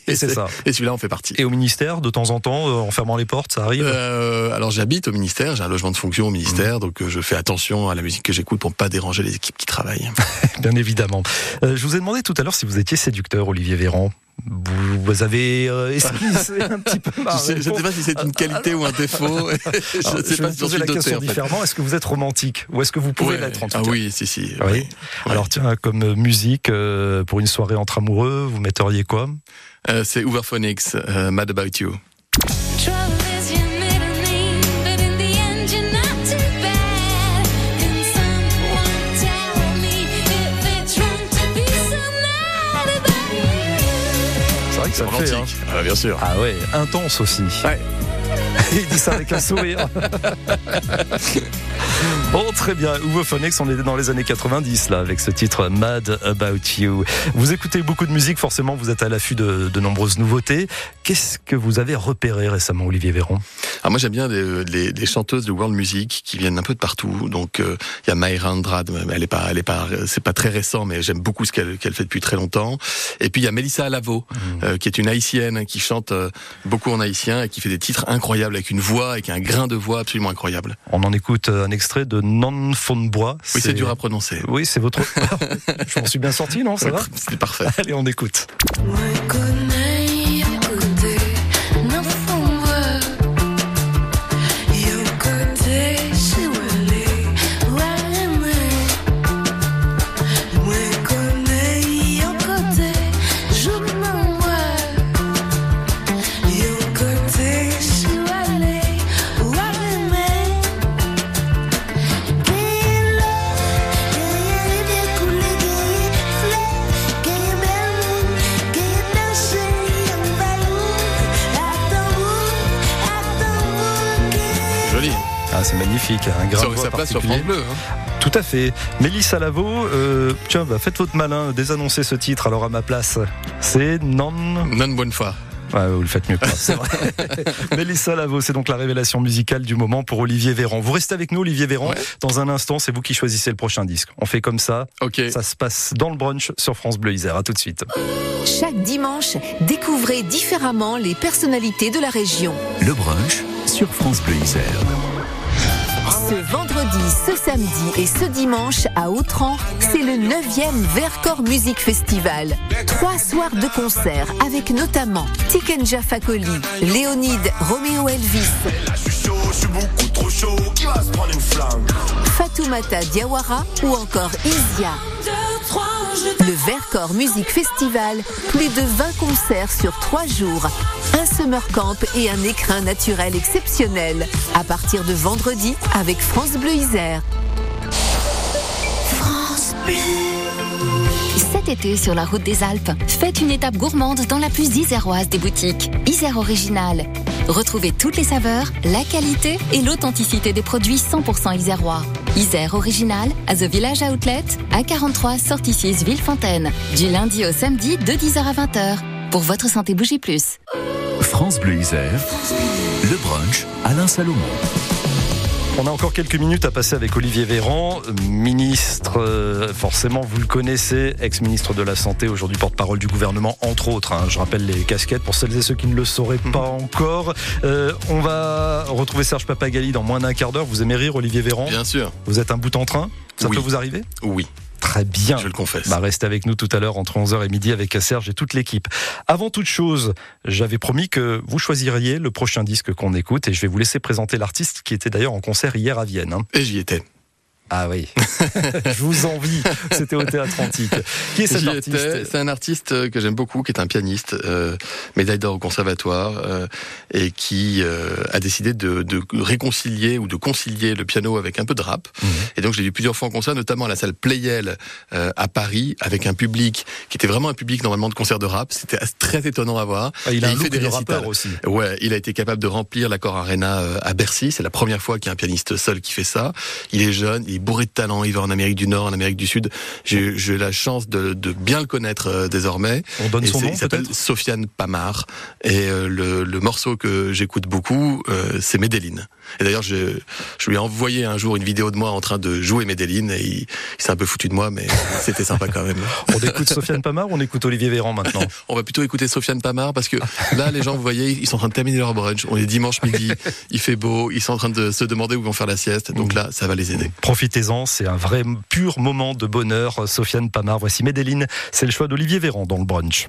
Et c'est ça. Et celui-là, on fait partie. Et au ministère, de temps en temps, euh, en fermant les portes, ça arrive Euh, alors j'habite au ministère, j'ai un logement de fonction au ministère, Mmh. donc euh, je fais attention à la musique que j'écoute pour pas déranger les équipes qui travaillent. Bien évidemment. Euh, je vous ai demandé tout à l'heure si vous étiez séducteur, Olivier Véran. Vous, avez euh, esquissé un petit peu ma Je sais, je sais pas si c'est une qualité ou un défaut. je Alors, ne sais je pas vais si poser la question en fait. différemment. Est-ce que vous êtes romantique ou est-ce que vous pouvez Ouais. l'être en tout Ah cas oui, si, si. Oui. oui. Alors tiens, comme musique euh, pour une soirée entre amoureux, vous metteriez quoi? Euh, c'est Hooverphonics, euh, Mad About You. C'est hein. Ah, bien sûr. Ah ouais, intense aussi. Ouais. Il dit ça avec un sourire. Bon, très bien. Uvo Phoenix, on est dans les années 90, là, avec ce titre Mad About You. Vous écoutez beaucoup de musique, forcément, vous êtes à l'affût de, de nombreuses nouveautés. Qu'est-ce que vous avez repéré récemment, Olivier Véron Alors moi j'aime bien les, les- les chanteuses de world music qui viennent un peu de partout. Donc euh, il y a Mayra Andrade, mais elle est pas, elle est pas, c'est pas très récent, mais j'aime beaucoup ce qu'elle fait depuis très longtemps. Et puis il y a Melissa Alavo, euh, qui est une haïtienne qui chante euh, beaucoup en haïtien et qui fait des titres incroyables avec une voix, avec un grain de voix absolument incroyable. On en écoute un extrait de Non Bois. Oui, c'est dur à prononcer. Oui, c'est votre. Je m'en suis bien sorti, non Ça va C'est parfait. Allez, on écoute. Magnifique, un grain Ça de aurait voix sa place sur particulier. France Bleu. hein. Tout à fait. Mélissa Lavo, euh, tiens, bah, faites votre malin, désannoncez ce titre alors à ma place. C'est Non. Non bonne foi. Ouais, vous le faites mieux que moi, c'est vrai. Mélissa Lavo, c'est donc la révélation musicale du moment pour Olivier Véran. Vous restez avec nous, Olivier Véran. Ouais. Dans un instant, c'est vous qui choisissez le prochain disque. On fait comme ça. Ça se passe dans le brunch sur France Bleu Isère. À tout de suite. Chaque dimanche, découvrez différemment les personnalités de la région. Le brunch sur France Bleu Isère. Ce vendredi, ce samedi et ce dimanche à Autran, c'est le 9e Vercors Music Festival. Trois soirs de concert avec notamment Tikenja Fakoli, Léonide Roméo Elvis, Fatoumata Diawara ou encore Isia. Le Vercors Music Festival, plus de 20 concerts sur 3 jours, un summer camp et un écrin naturel exceptionnel. À partir de vendredi avec France Bleu Isère. Cet été sur la route des Alpes, faites une étape gourmande dans la plus iséroise des boutiques, Isère Original. Retrouvez toutes les saveurs, la qualité et l'authenticité des produits 100% isérois. Isère Original à The Village Outlet, à 43 sortie 6 Villefontaine, du lundi au samedi de 10h à 20h. Pour votre santé, bougez plus. France Bleu Isère, le brunch, Alain Salomon. On a encore quelques minutes à passer avec Olivier Véran, ministre, euh, forcément vous le connaissez, ex-ministre de la Santé, aujourd'hui porte-parole du gouvernement, entre autres. hein. je rappelle les casquettes pour celles et ceux qui ne le sauraient pas encore. Euh, on va retrouver Serge Papagali dans moins d'un quart d'heure. Vous aimez rire, Olivier Véran? Bien sûr. Vous êtes un bout en train? Ça Oui. peut vous arriver? Oui. Très bien. Je le confesse. Bah, restez avec nous tout à l'heure entre 11h et midi avec Serge et toute l'équipe. Avant toute chose, j'avais promis que vous choisiriez le prochain disque qu'on écoute et je vais vous laisser présenter l'artiste qui était d'ailleurs en concert hier à Vienne. hein. Et j'y étais. Ah oui, je vous envie. C'était au Théâtre Antique. Qui est cet artiste étais. C'est un artiste euh, que j'aime beaucoup, qui est un pianiste, euh, médaille d'or au conservatoire, euh, et qui euh, a décidé de, de réconcilier ou de concilier le piano avec un peu de rap. Mhm. Et donc je l'ai vu plusieurs fois en concert, notamment à la salle Playel euh, à Paris, avec un public qui était vraiment un public normalement de concert de rap. C'était très étonnant à voir. Ah, il a Et un look de récitals. rappeur aussi. Ouais, il a été capable de remplir l'accord Arena à Bercy. C'est la première fois qu'il y a un pianiste seul qui fait ça. Il est jeune, il est bourré de talent. Il va en Amérique du Nord, en Amérique du Sud. J'ai eu la chance de, de bien le connaître euh, désormais. On donne Et son nom Il s'appelle Sofiane Pamar. Et euh, le, le morceau que j'écoute beaucoup, euh, c'est Medellin. Et d'ailleurs, je, je lui ai envoyé un jour une vidéo de moi en train de jouer Medellin. Et il, il s'est un peu foutu de moi, mais c'était sympa quand même. On écoute Sofiane Pamar ou on écoute Olivier Véran maintenant On va plutôt écouter Sofiane Pamar parce que là, les gens, vous voyez, ils sont en train de terminer leur brunch. On est dimanche midi, il fait beau, ils sont en train de se demander où ils vont faire la sieste. Donc là, ça va les aider. Profitez-en, c'est un vrai pur moment de bonheur. Sofiane Pamar, voici Medellin. C'est le choix d'Olivier Véran dans le brunch.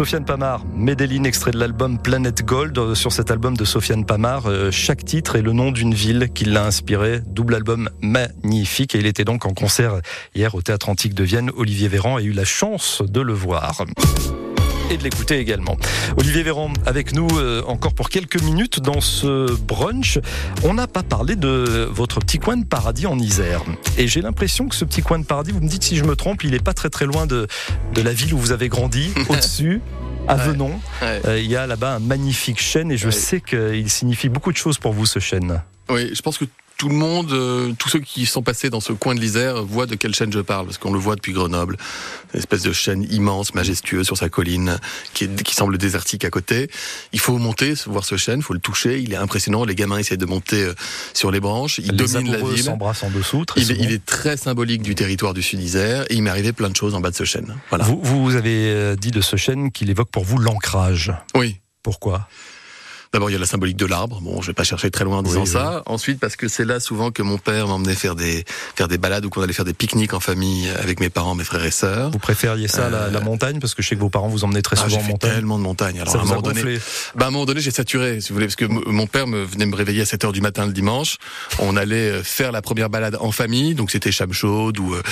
Sofiane Pamar, Medellin, extrait de l'album Planet Gold. Euh, Sur cet album de Sofiane Pamar, euh, chaque titre est le nom d'une ville qui l'a inspiré. Double album magnifique. Et il était donc en concert hier au Théâtre Antique de Vienne. Olivier Véran a eu la chance de le voir et de l'écouter également. Olivier Véran avec nous euh, encore pour quelques minutes dans ce brunch. On n'a pas parlé de votre petit coin de paradis en Isère. Et j'ai l'impression que ce petit coin de paradis, vous me dites si je me trompe, il n'est pas très très loin de, de la ville où vous avez grandi, au-dessus. À Venon, Ouais. Euh, il y a là-bas un magnifique chêne et je Ouais. sais qu'il signifie beaucoup de choses pour vous ce chêne. Oui, je pense que tout le monde, euh, tous ceux qui sont passés dans ce coin de l'Isère voient de quelle chaîne je parle, parce qu'on le voit depuis Grenoble. Une espèce de chaîne immense, majestueux sur sa colline, qui, est- qui semble désertique à côté. Il faut monter, voir ce chêne, il faut le toucher, il est impressionnant. Les gamins essaient de monter euh, sur les branches, ils Les dominent la ville. s'embrassent en dessous. Très Il est, souvent. il est très symbolique du territoire du Sud-Isère, et il m'est arrivé plein de choses en bas de ce chêne. Voilà. Vous, vous avez euh, dit de ce chêne qu'il évoque pour vous l'ancrage. Oui. Pourquoi? D'abord, il y a la symbolique de l'arbre. Bon, je vais pas chercher très loin en disant Oui, ça. Ensuite, parce que c'est là souvent que mon père m'emmenait faire des faire des balades ou qu'on allait faire des pique-niques en famille avec mes parents, mes frères et sœurs. Vous préfériez ça à la, Euh, la montagne? Parce que je sais que vos parents vous emmenaient très Ah, souvent en montagne. tellement de montagnes. Alors, ça à un moment donné, bah, à un moment donné, j'ai saturé, si vous voulez, parce que mon père me venait me réveiller à 7 heures du matin le dimanche. On allait euh, faire la première balade en famille, donc c'était chame chaude ou euh,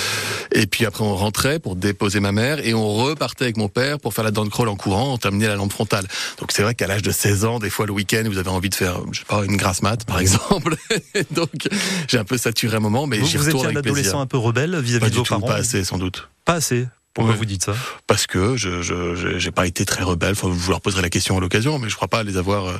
et puis après on rentrait pour déposer ma mère et on repartait avec mon père pour faire la dent crawl en courant, on terminait la lampe frontale. Donc c'est vrai qu'à l'âge de 16 ans, des fois le week-end, vous avez envie de faire, je sais pas, une grasse mat par exemple. donc j'ai un peu saturé un moment, mais Vous, j'y vous retourne étiez un avec plaisir. adolescent un peu rebelle vis-à-vis Pas de vos tout, parents pas assez sans doute. Pas assez. Pourquoi vous dites ça Parce que je j'ai pas été très rebelle. Enfin, vous leur poserez la question à l'occasion, mais je crois pas les avoir.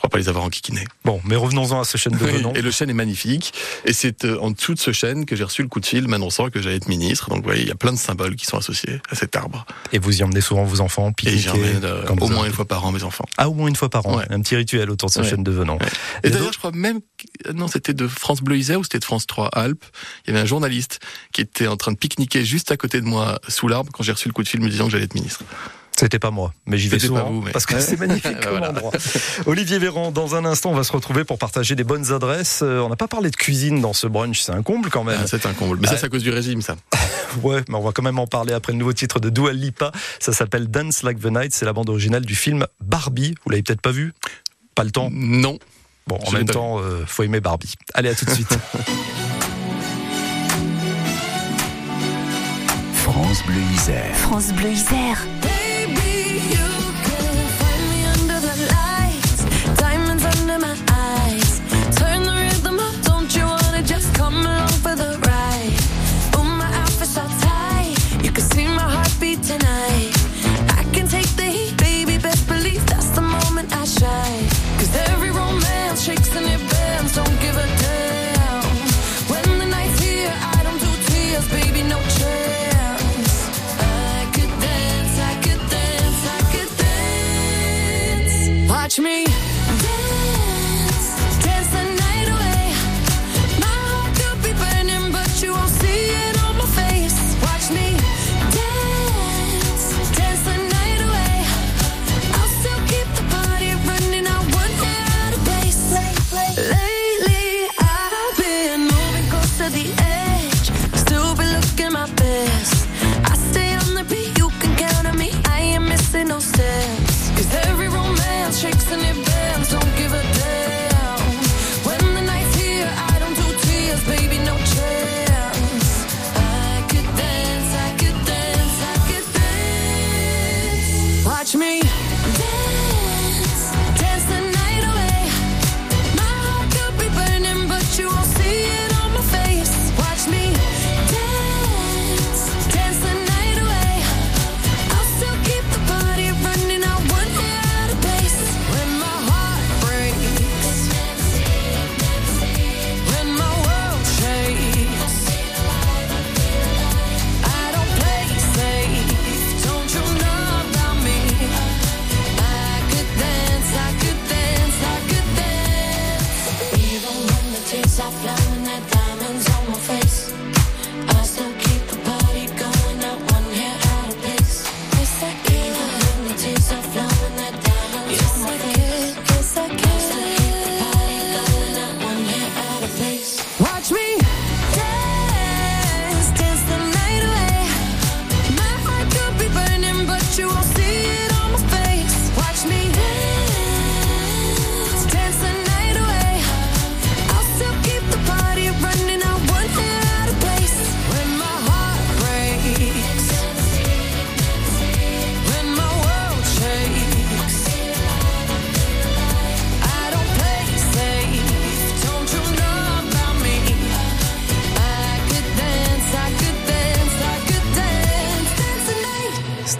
Euh, crois pas les avoir enquiquinés. Bon, mais revenons-en à ce chêne de Oui, Venon. et le chêne est magnifique. Et c'est euh, en dessous de ce chêne que j'ai reçu le coup de fil m'annonçant que j'allais être ministre. Donc, vous voyez, il y a plein de symboles qui sont associés à cet arbre. Et vous y emmenez souvent vos enfants, Et pique-niquer j'emmène euh, au moins avez- une fois par an mes enfants. Ah, au moins une fois par an. Ouais. Un petit rituel autour de ce Ouais. chêne de Venon. Et a d'ailleurs, je crois même, que- non, c'était de France Bleu Isère ou c'était de France 3 Alpes. Il y avait un journaliste qui était en train de pique-niquer juste à côté de moi sous l'arbre quand j'ai reçu le coup de fil me disant que j'allais être ministre. C'était pas moi, mais j'y vais C'était pas souvent vous, mais- parce que c'est magnifique comme Voilà. endroit. Olivier Véran, dans un instant, on va se retrouver pour partager des bonnes adresses. Euh, On n'a pas parlé de cuisine dans ce brunch, c'est un comble quand même. Ah, c'est un comble. Mais ça, Ah. c'est à cause du régime, ça. Ouais, mais on va quand même en parler après le nouveau titre de Dua Lipa. Ça s'appelle Dance Like the Night. C'est la bande originale du film Barbie. Vous l'avez peut-être pas vu? Pas le temps? Non. Bon, en Je même temps, euh, faut aimer Barbie. Allez, à tout de suite. France Bleu Isère. France Bleu Isère. Dance. Watch me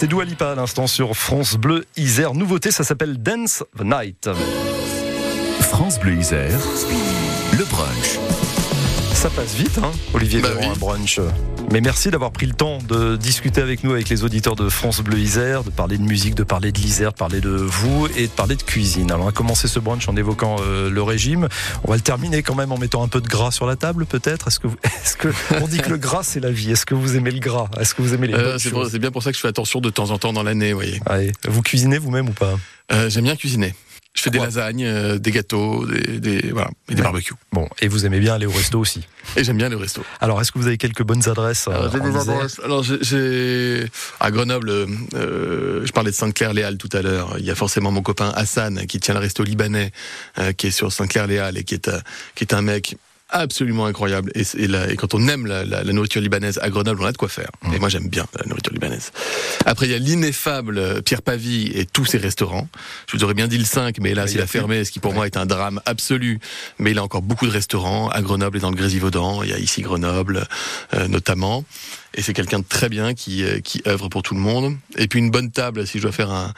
C'était Dua Lipa à l'instant sur France Bleu Isère. Nouveauté, ça s'appelle Dance the Night. France Bleu Isère, le brunch. Ça passe vite, hein, Olivier Bah Véran, oui. un brunch. Mais merci d'avoir pris le temps de discuter avec nous, avec les auditeurs de France Bleu Isère, de parler de musique, de parler de l'Isère, de parler de vous et de parler de cuisine. Alors on va commencer ce brunch en évoquant euh, le régime. On va le terminer quand même en mettant un peu de gras sur la table, peut-être? Est-ce que, vous- est-ce que on dit que le gras c'est la vie? Est-ce que vous aimez le gras? Est-ce que vous aimez les Euh, c'est pour- choses? c'est bien pour ça que je fais attention de temps en temps dans l'année, vous voyez. Vous cuisinez vous-même ou pas? Euh, J'aime bien cuisiner. Je fais des lasagnes, euh, des gâteaux, des, des- voilà, et des barbecues. Bon, et vous aimez bien aller au resto aussi. Et j'aime bien les restos. Alors, est-ce que vous avez quelques bonnes adresses euh, Alors, j'ai des Isère adresses. Alors, j'ai- j'ai à Grenoble, euh, je parlais de Sainte-Claire-les-Halles tout à l'heure. Il y a forcément mon copain Hassan qui tient le resto libanais, euh, qui est sur Sainte-Claire-les-Halles et qui est, un- qui est un mec absolument incroyable. Et, et la- et quand on aime la, la- la nourriture libanaise à Grenoble, on a de quoi faire. Mmh. Et moi, j'aime bien la nourriture libanaise. Après, il y a l'ineffable euh, Pierre Pavie et tous ses restaurants. Je vous aurais bien dit le 5, mais là, Mais il a fermé, ce qui pour moi est un drame absolu. Mais il a encore beaucoup de restaurants à Grenoble et dans le Grésivaudan. Il y a ici Grenoble, euh, notamment. Et c'est quelqu'un de très bien qui, euh, qui œuvre pour tout le monde. Et puis une bonne table, si je dois faire un,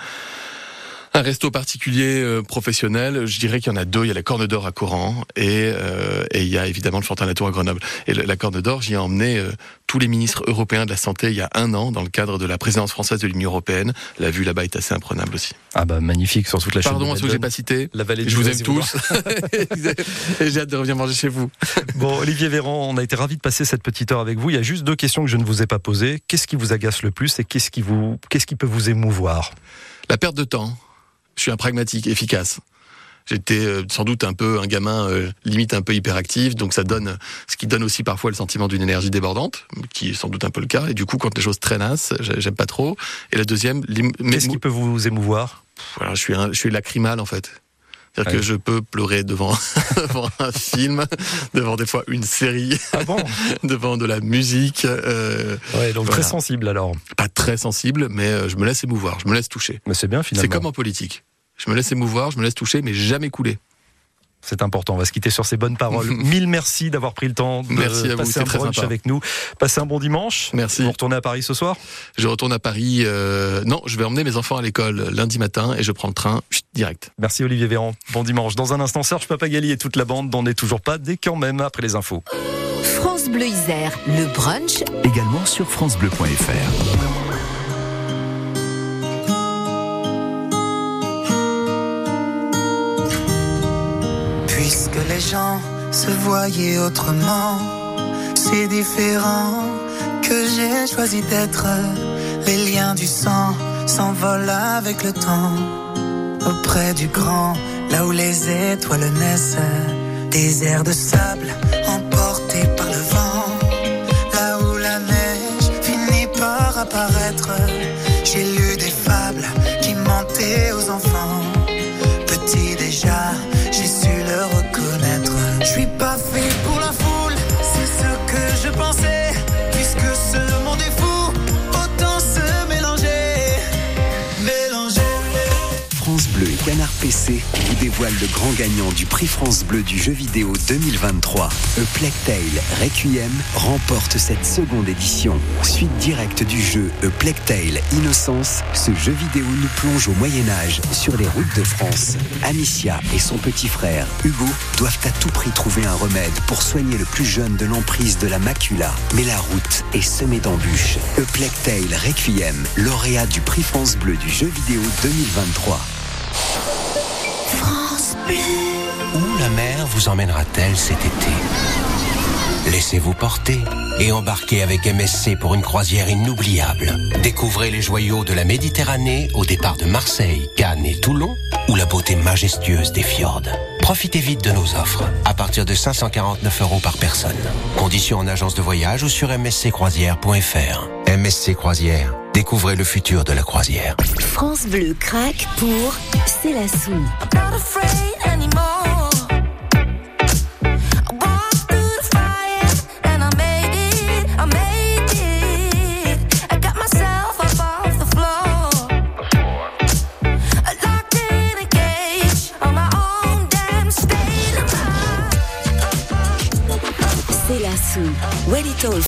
un resto particulier euh, professionnel, je dirais qu'il y en a deux. Il y a la Corne d'Or à Coran et, euh, et il y a évidemment le Fortin Latour à Grenoble. Et le- la Corne d'Or, j'y ai emmené euh, tous les ministres européens de la santé il y a un an dans le cadre de la présidence française de l'Union européenne. La vue là-bas est assez imprenable aussi. Ah bah magnifique sur toute la chaîne. Pardon de à ceux que j'ai pas cités. La vallée Je vous aime tous. et j'ai hâte de revenir manger chez vous. Bon, Olivier Véran, on a été ravis de passer cette petite heure avec vous. Il y a juste deux questions que je ne vous ai pas posées. Qu'est-ce qui vous agace le plus et qu'est-ce qui vous, qu'est-ce qui peut vous émouvoir? La perte de temps. Je suis un pragmatique, efficace. J'étais euh, sans doute un peu un gamin euh, limite un peu hyperactif, donc ça donne ce qui donne aussi parfois le sentiment d'une énergie débordante, qui est sans doute un peu le cas. Et du coup, quand les choses traînassent, j'ai- j'aime pas trop. Et la deuxième, Qu'est-ce qui peut vous émouvoir? Voilà, je suis un, je suis lacrymal en fait. C'est-à-dire Ouais. que je peux pleurer devant, devant un film, devant des fois une série, Ah bon devant de la musique. euh, Ouais, donc Voilà. très sensible alors. pas très sensible, mais euh, je me laisse émouvoir, je me laisse toucher. Mais c'est bien finalement. C'est comme en politique. Je me laisse émouvoir, je me laisse toucher, mais jamais couler. C'est important. On va se quitter sur ces bonnes paroles. Mille merci d'avoir pris le temps de Merci à vous, passer un très brunch sympa. avec nous. Passez un bon dimanche. Merci. Vous retournez à Paris ce soir Je retourne à Paris. euh, non, je vais emmener mes enfants à l'école lundi matin et je prends le train chut, direct. Merci Olivier Véran. Bon dimanche. Dans un instant, Serge Papagali et toute la bande n'en est toujours pas dès quand même après les infos. France Bleu Isère, le brunch Également sur FranceBleu.fr. Puisque les gens se voyaient autrement, c'est différent que j'ai choisi d'être. Les liens du sang s'envolent avec le temps. Auprès du grand, là où les étoiles naissent, des airs de sable emportés par le vent. Là où la neige finit par apparaître, j'ai lu des fables qui mentaient aux enfants. Dévoilent le grand gagnant du prix France Bleu du jeu vidéo 2023. A Plague Requiem remporte cette seconde édition. Suite directe du jeu A Plague Innocence, ce jeu vidéo nous plonge au Moyen-Âge sur les routes de France. Amicia et son petit frère Hugo doivent à tout prix trouver un remède pour soigner le plus jeune de l'emprise de la macula. Mais la route est semée d'embûches. A Plague Requiem, lauréat du prix France Bleu du jeu vidéo 2023. France Où la mer vous emmènera-t-elle cet été? Laissez-vous porter et embarquez avec MSC pour une croisière inoubliable. Découvrez les joyaux de la Méditerranée au départ de Marseille, Cannes et Toulon ou la beauté majestueuse des fjords. Profitez vite de nos offres à partir de 549 euros par personne. Conditions en agence de voyage ou sur msccroisière.fr. MSC Croisière, découvrez le futur de la croisière. France Bleu craque pour C'est la sou. not afraid anymore. I walked through the fire and I made it. I made it. I got myself up off the floor. Locked in a cage on my own damn state of mind. C'est la sou. Well it all